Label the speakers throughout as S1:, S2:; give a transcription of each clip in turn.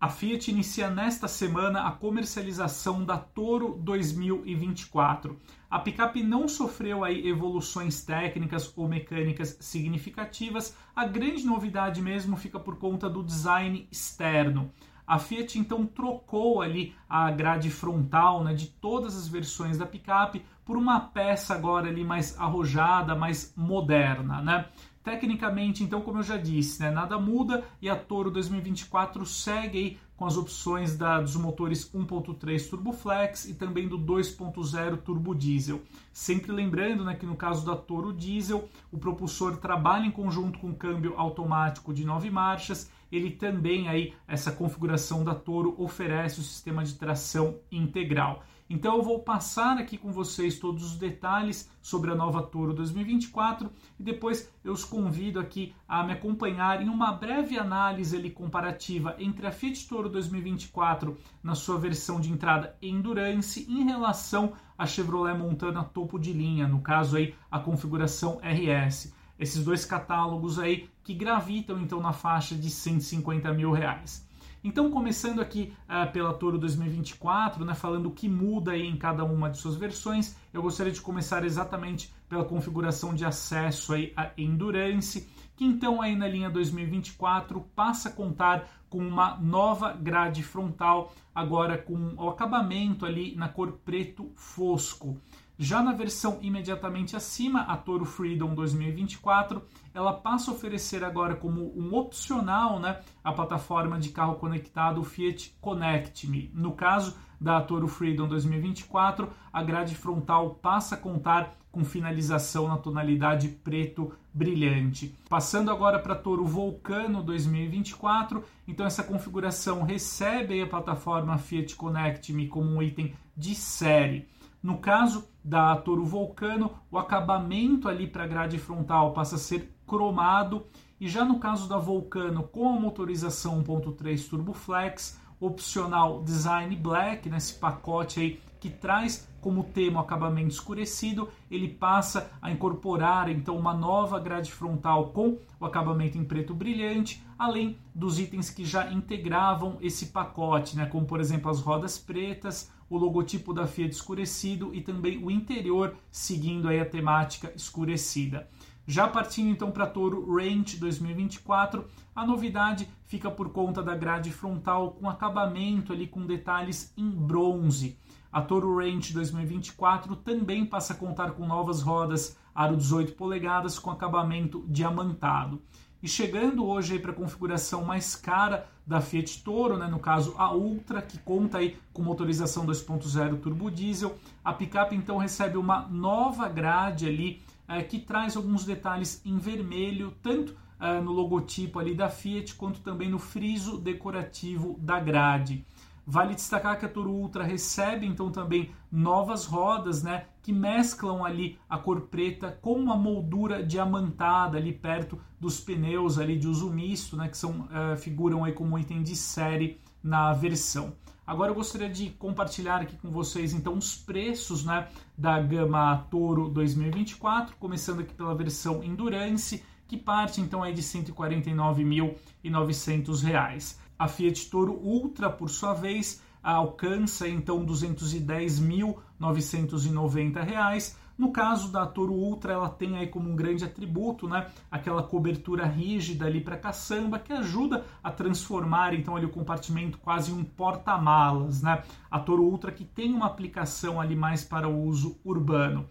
S1: A Fiat inicia nesta semana a comercialização da Toro 2024. A picape não sofreu aí evoluções técnicas ou mecânicas significativas. A grande novidade mesmo fica por conta do design externo. A Fiat então trocou ali a grade frontal né, de todas as versões da picape por uma peça agora ali mais arrojada, mais moderna, né? Tecnicamente, então, como eu já disse, né, nada muda e a Toro 2024 segue aí com as opções da, dos motores 1.3 Turboflex e também do 2.0 Turbo Diesel. Sempre lembrando né, que no caso da Toro Diesel, o propulsor trabalha em conjunto com o câmbio automático de 9 marchas. Ele também aí essa configuração da Toro oferece o sistema de tração integral. Então eu vou passar aqui com vocês todos os detalhes sobre a nova Toro 2024 e depois eu os convido aqui a me acompanhar em uma breve análise ali, comparativa entre a Fiat Toro 2024 na sua versão de entrada Endurance em relação à Chevrolet Montana topo de linha, no caso aí a configuração RS. Esses dois catálogos aí que gravitam então na faixa de 150 mil reais. Então, começando aqui uh, pela Toro 2024, né, falando o que muda em cada uma de suas versões, eu gostaria de começar exatamente pela configuração de acesso aí a Endurance, que então aí na linha 2024 passa a contar com uma nova grade frontal, agora com o acabamento ali na cor preto fosco. Já na versão imediatamente acima, a Toro Freedom 2024, ela passa a oferecer agora como um opcional né, a plataforma de carro conectado Fiat Connect Me. No caso da Toro Freedom 2024, a grade frontal passa a contar com finalização na tonalidade preto brilhante. Passando agora para a Toro Vulcano 2024, então essa configuração recebe a plataforma Fiat Connect Me como um item de série. No caso da Toro Vulcano, o acabamento ali para a grade frontal passa a ser cromado. E já no caso da Vulcano com a motorização 1.3 Turbo Flex, opcional Design Black, nesse pacote aí que traz como tema o acabamento escurecido, ele passa a incorporar então uma nova grade frontal com o acabamento em preto brilhante, além dos itens que já integravam esse pacote, né, como por exemplo as rodas pretas, o logotipo da Fiat escurecido e também o interior seguindo aí a temática escurecida. Já partindo então para Toro Range 2024, a novidade fica por conta da grade frontal com acabamento ali com detalhes em bronze. A Toro Range 2024 também passa a contar com novas rodas aro 18 polegadas com acabamento diamantado. E chegando hoje para a configuração mais cara da Fiat Toro, né, no caso a Ultra, que conta aí com motorização 2.0 turbo diesel, a picape então recebe uma nova grade ali é, que traz alguns detalhes em vermelho, tanto é, no logotipo ali da Fiat quanto também no friso decorativo da grade. Vale destacar que a Toro Ultra recebe então também novas rodas, né, que mesclam ali a cor preta com uma moldura diamantada ali perto dos pneus ali de uso misto, né, que são uh, figuram aí como item de série na versão. Agora eu gostaria de compartilhar aqui com vocês então os preços, né, da gama Toro 2024, começando aqui pela versão Endurance, que parte então aí de R$ 149.900. A Fiat Toro Ultra, por sua vez, alcança então R$ 210.990. No caso da Toro Ultra, ela tem aí como um grande atributo, né, aquela cobertura rígida ali para caçamba que ajuda a transformar então ali o compartimento quase em um porta-malas, né? A Toro Ultra que tem uma aplicação ali mais para o uso urbano.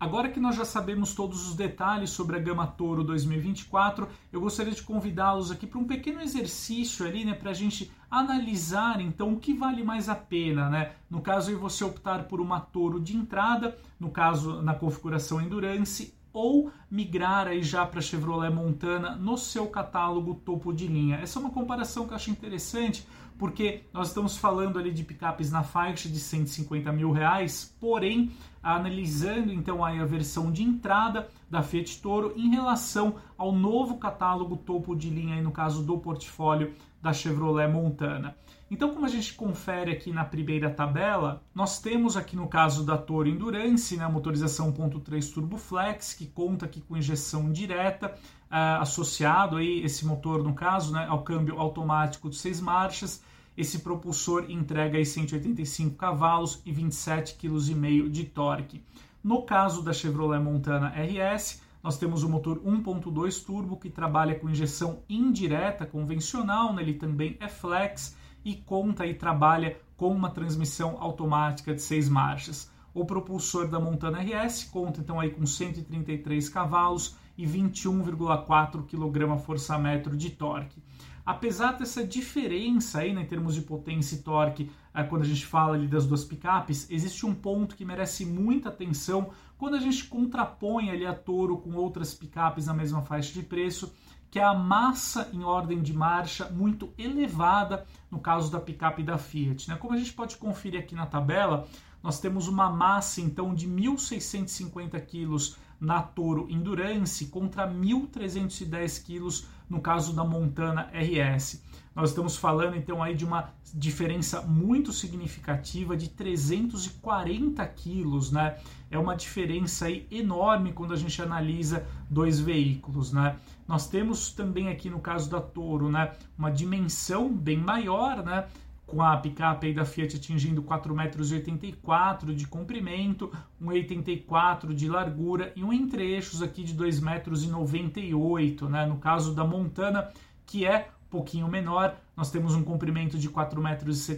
S1: Agora que nós já sabemos todos os detalhes sobre a Gama Toro 2024, eu gostaria de convidá-los aqui para um pequeno exercício ali, né, para a gente analisar então o que vale mais a pena, né? No caso, você optar por uma Toro de entrada, no caso na configuração Endurance, ou migrar aí já para Chevrolet Montana no seu catálogo topo de linha. Essa é uma comparação que eu acho interessante, porque nós estamos falando ali de picapes na faixa de 150 mil reais, porém analisando então aí a versão de entrada da Fiat Toro em relação ao novo catálogo topo de linha, aí no caso do portfólio da Chevrolet Montana. Então, como a gente confere aqui na primeira tabela, nós temos aqui no caso da Toro Endurance, né, motorização 1.3 Turbo Flex, que conta aqui com injeção direta, uh, associado aí esse motor no caso, né, ao câmbio automático de seis marchas, esse propulsor entrega aí 185 cavalos e 27,5 kg de torque. No caso da Chevrolet Montana RS, nós temos o motor 1.2 turbo que trabalha com injeção indireta convencional, né? ele também é flex e conta e trabalha com uma transmissão automática de seis marchas. O propulsor da Montana RS conta então aí com 133 cavalos e 21,4 kgfm de torque. Apesar dessa diferença aí, né, em termos de potência e torque, é, quando a gente fala ali das duas picapes, existe um ponto que merece muita atenção quando a gente contrapõe ali a Toro com outras picapes na mesma faixa de preço, que é a massa em ordem de marcha muito elevada no caso da picape da Fiat. Né? Como a gente pode conferir aqui na tabela, nós temos uma massa então de 1.650 quilos na Toro Endurance contra 1.310 quilos no caso da Montana RS. Nós estamos falando então aí de uma diferença muito significativa de 340 quilos, né? É uma diferença aí enorme quando a gente analisa dois veículos, né? Nós temos também aqui no caso da Toro, né, uma dimensão bem maior, né? Com a picape da Fiat atingindo 4,84 metros de comprimento, 1,84 de largura e um entre-eixos aqui de 2,98 metros, né? No caso da Montana, que é um pouquinho menor, nós temos um comprimento de 4,71 metros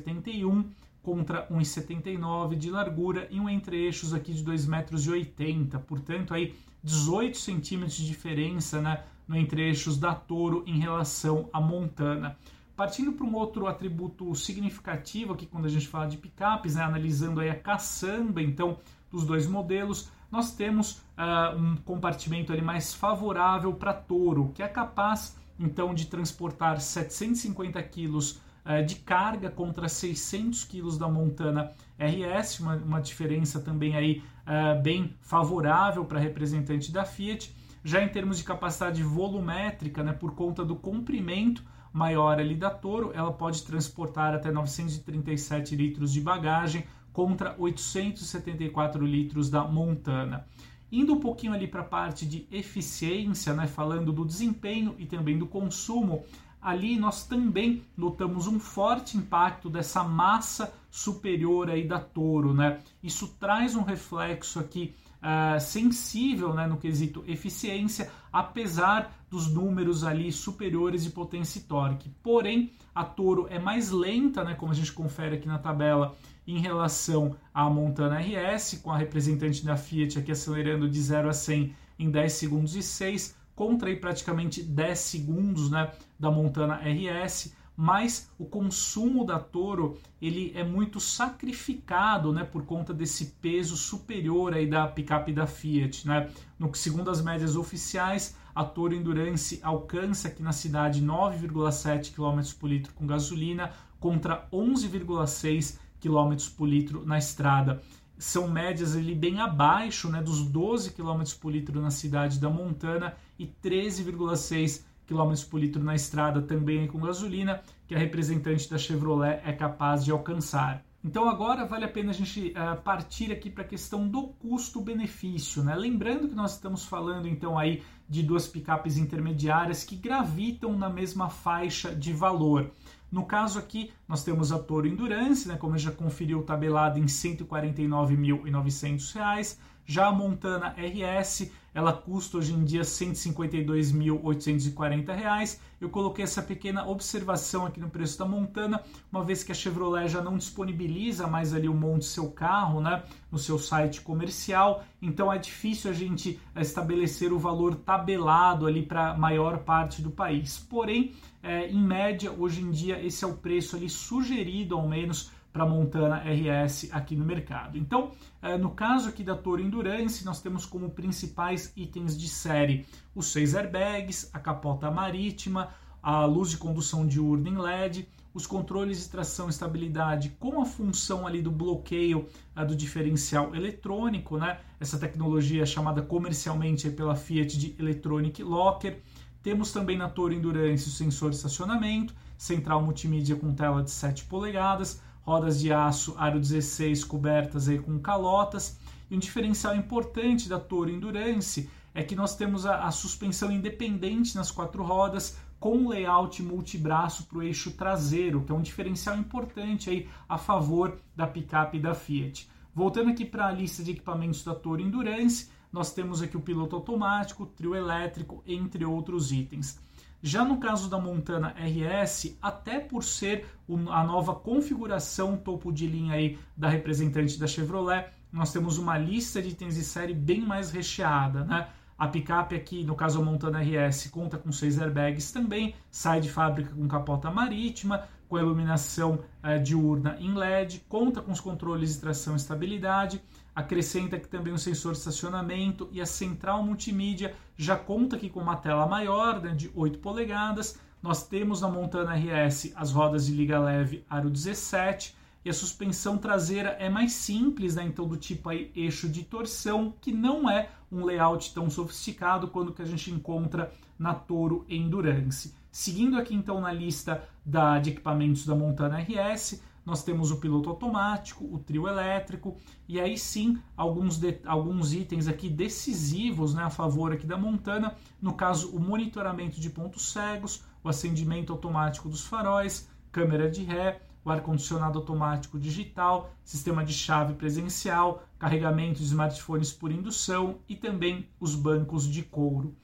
S1: contra 1,79 de largura e um entre-eixos aqui de 2,80 metros. Portanto, aí 18 centímetros de diferença, né, no entre-eixos da Toro em relação à Montana. Partindo para um outro atributo significativo aqui quando a gente fala de picapes, né, analisando aí a caçamba, então, dos dois modelos, nós temos uh, um compartimento ali mais favorável para touro, que é capaz então de transportar 750 quilos uh, de carga contra 600 quilos da Montana RS, uma, uma diferença também aí uh, bem favorável para representante da Fiat. Já em termos de capacidade volumétrica, né, por conta do comprimento, maior ali da Toro, ela pode transportar até 937 litros de bagagem contra 874 litros da Montana. Indo um pouquinho ali para a parte de eficiência, né, falando do desempenho e também do consumo, ali nós também notamos um forte impacto dessa massa superior aí da Toro, né? Isso traz um reflexo aqui uh, sensível né, no quesito eficiência, apesar dos números ali superiores de potência e torque. Porém, a Toro é mais lenta, né, como a gente confere aqui na tabela, em relação à Montana RS, com a representante da Fiat aqui acelerando de 0 a 100 em 10 segundos e 6, contra aí praticamente 10 segundos né, da Montana RS mas o consumo da Toro ele é muito sacrificado, né, por conta desse peso superior aí da picape da Fiat, né? No segundo as médias oficiais, a Toro Endurance alcança aqui na cidade 9,7 km por litro com gasolina contra 11,6 km por litro na estrada. São médias ali bem abaixo, né, dos 12 km por litro na cidade da Montana e 13,6 km por litro na estrada também com gasolina, que a representante da Chevrolet é capaz de alcançar. Então agora vale a pena a gente uh, partir aqui para a questão do custo-benefício, né? Lembrando que nós estamos falando então aí de duas picapes intermediárias que gravitam na mesma faixa de valor. No caso aqui, nós temos a Toro Endurance, né, como já conferiu, tabelada em R$ 149.900. Já a Montana RS, ela custa hoje em dia R$ 152.840. Eu coloquei essa pequena observação aqui no preço da Montana, uma vez que a Chevrolet já não disponibiliza mais ali o monte seu carro, né, no seu site comercial, então é difícil a gente estabelecer o valor tabelado ali para a maior parte do país. Porém, é, em média, hoje em dia, esse é o preço ali sugerido, ao menos, para Montana RS aqui no mercado. Então, é, no caso aqui da Toro Endurance, nós temos como principais itens de série os seis airbags, a capota marítima, a luz de condução diurna em LED, os controles de tração e estabilidade com a função ali do bloqueio a, do diferencial eletrônico, né? Essa tecnologia é chamada comercialmente pela Fiat de Electronic Locker. Temos também na Toro Endurance o sensor de estacionamento, central multimídia com tela de 7 polegadas, rodas de aço aro 16 cobertas aí com calotas. E um diferencial importante da Toro Endurance é que nós temos a, a suspensão independente nas quatro rodas com layout multibraço para o eixo traseiro, que é um diferencial importante aí a favor da picape da Fiat. Voltando aqui para a lista de equipamentos da Toro Endurance, nós temos aqui o piloto automático, trio elétrico, entre outros itens. Já no caso da Montana RS, até por ser a nova configuração topo de linha aí da representante da Chevrolet, nós temos uma lista de itens de série bem mais recheada, né? A picape aqui, no caso a Montana RS, conta com seis airbags também, sai de fábrica com capota marítima, com iluminação eh, diurna em LED, conta com os controles de tração e estabilidade, acrescenta aqui também um sensor de estacionamento e a central multimídia já conta aqui com uma tela maior, né, de 8 polegadas. Nós temos na Montana RS as rodas de liga leve aro 17, e a suspensão traseira é mais simples, né? então do tipo aí eixo de torção, que não é um layout tão sofisticado quanto que a gente encontra na Toro Endurance. Seguindo aqui então na lista da, de equipamentos da Montana RS, nós temos o piloto automático, o trio elétrico e aí sim alguns, de, alguns itens aqui decisivos né, a favor aqui da Montana, no caso o monitoramento de pontos cegos, o acendimento automático dos faróis, câmera de ré, o ar-condicionado automático digital, sistema de chave presencial, carregamento de smartphones por indução e também os bancos de couro.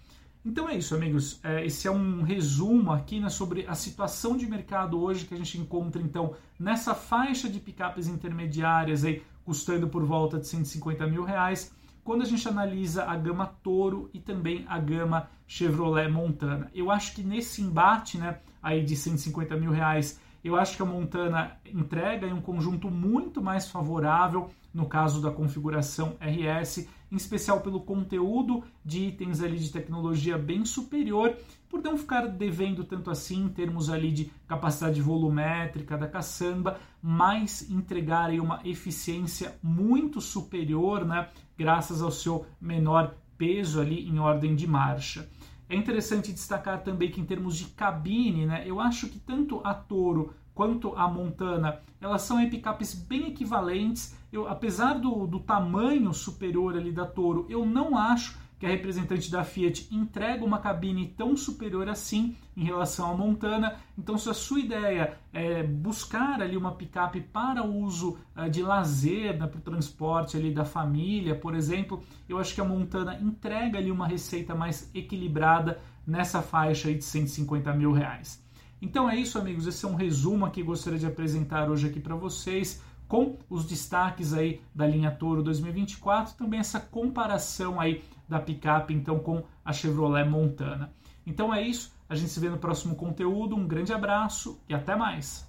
S1: Então é isso, amigos. É, esse é um resumo aqui né, sobre a situação de mercado hoje que a gente encontra então nessa faixa de picapes intermediárias aí custando por volta de 150 mil reais. Quando a gente analisa a gama Toro e também a gama Chevrolet Montana, eu acho que nesse embate, né, aí de 150 mil reais eu acho que a Montana entrega um conjunto muito mais favorável no caso da configuração RS, em especial pelo conteúdo de itens ali de tecnologia bem superior, por não ficar devendo tanto assim em termos ali de capacidade volumétrica da caçamba, mas entregar aí uma eficiência muito superior, né, graças ao seu menor peso ali em ordem de marcha. É interessante destacar também que em termos de cabine, né, eu acho que tanto a Toro quanto a Montana, elas são picapes bem equivalentes. Eu, apesar do, do tamanho superior ali da Toro, eu não acho que a representante da Fiat entrega uma cabine tão superior assim em relação à Montana. Então, se a sua ideia é buscar ali uma picape para uso uh, de lazer, né, para o transporte ali da família, por exemplo, eu acho que a Montana entrega ali uma receita mais equilibrada nessa faixa de 150 mil reais. Então é isso, amigos. Esse é um resumo que gostaria de apresentar hoje aqui para vocês com os destaques aí da linha Toro 2024, também essa comparação aí da picape então com a Chevrolet Montana. Então é isso, a gente se vê no próximo conteúdo, um grande abraço e até mais.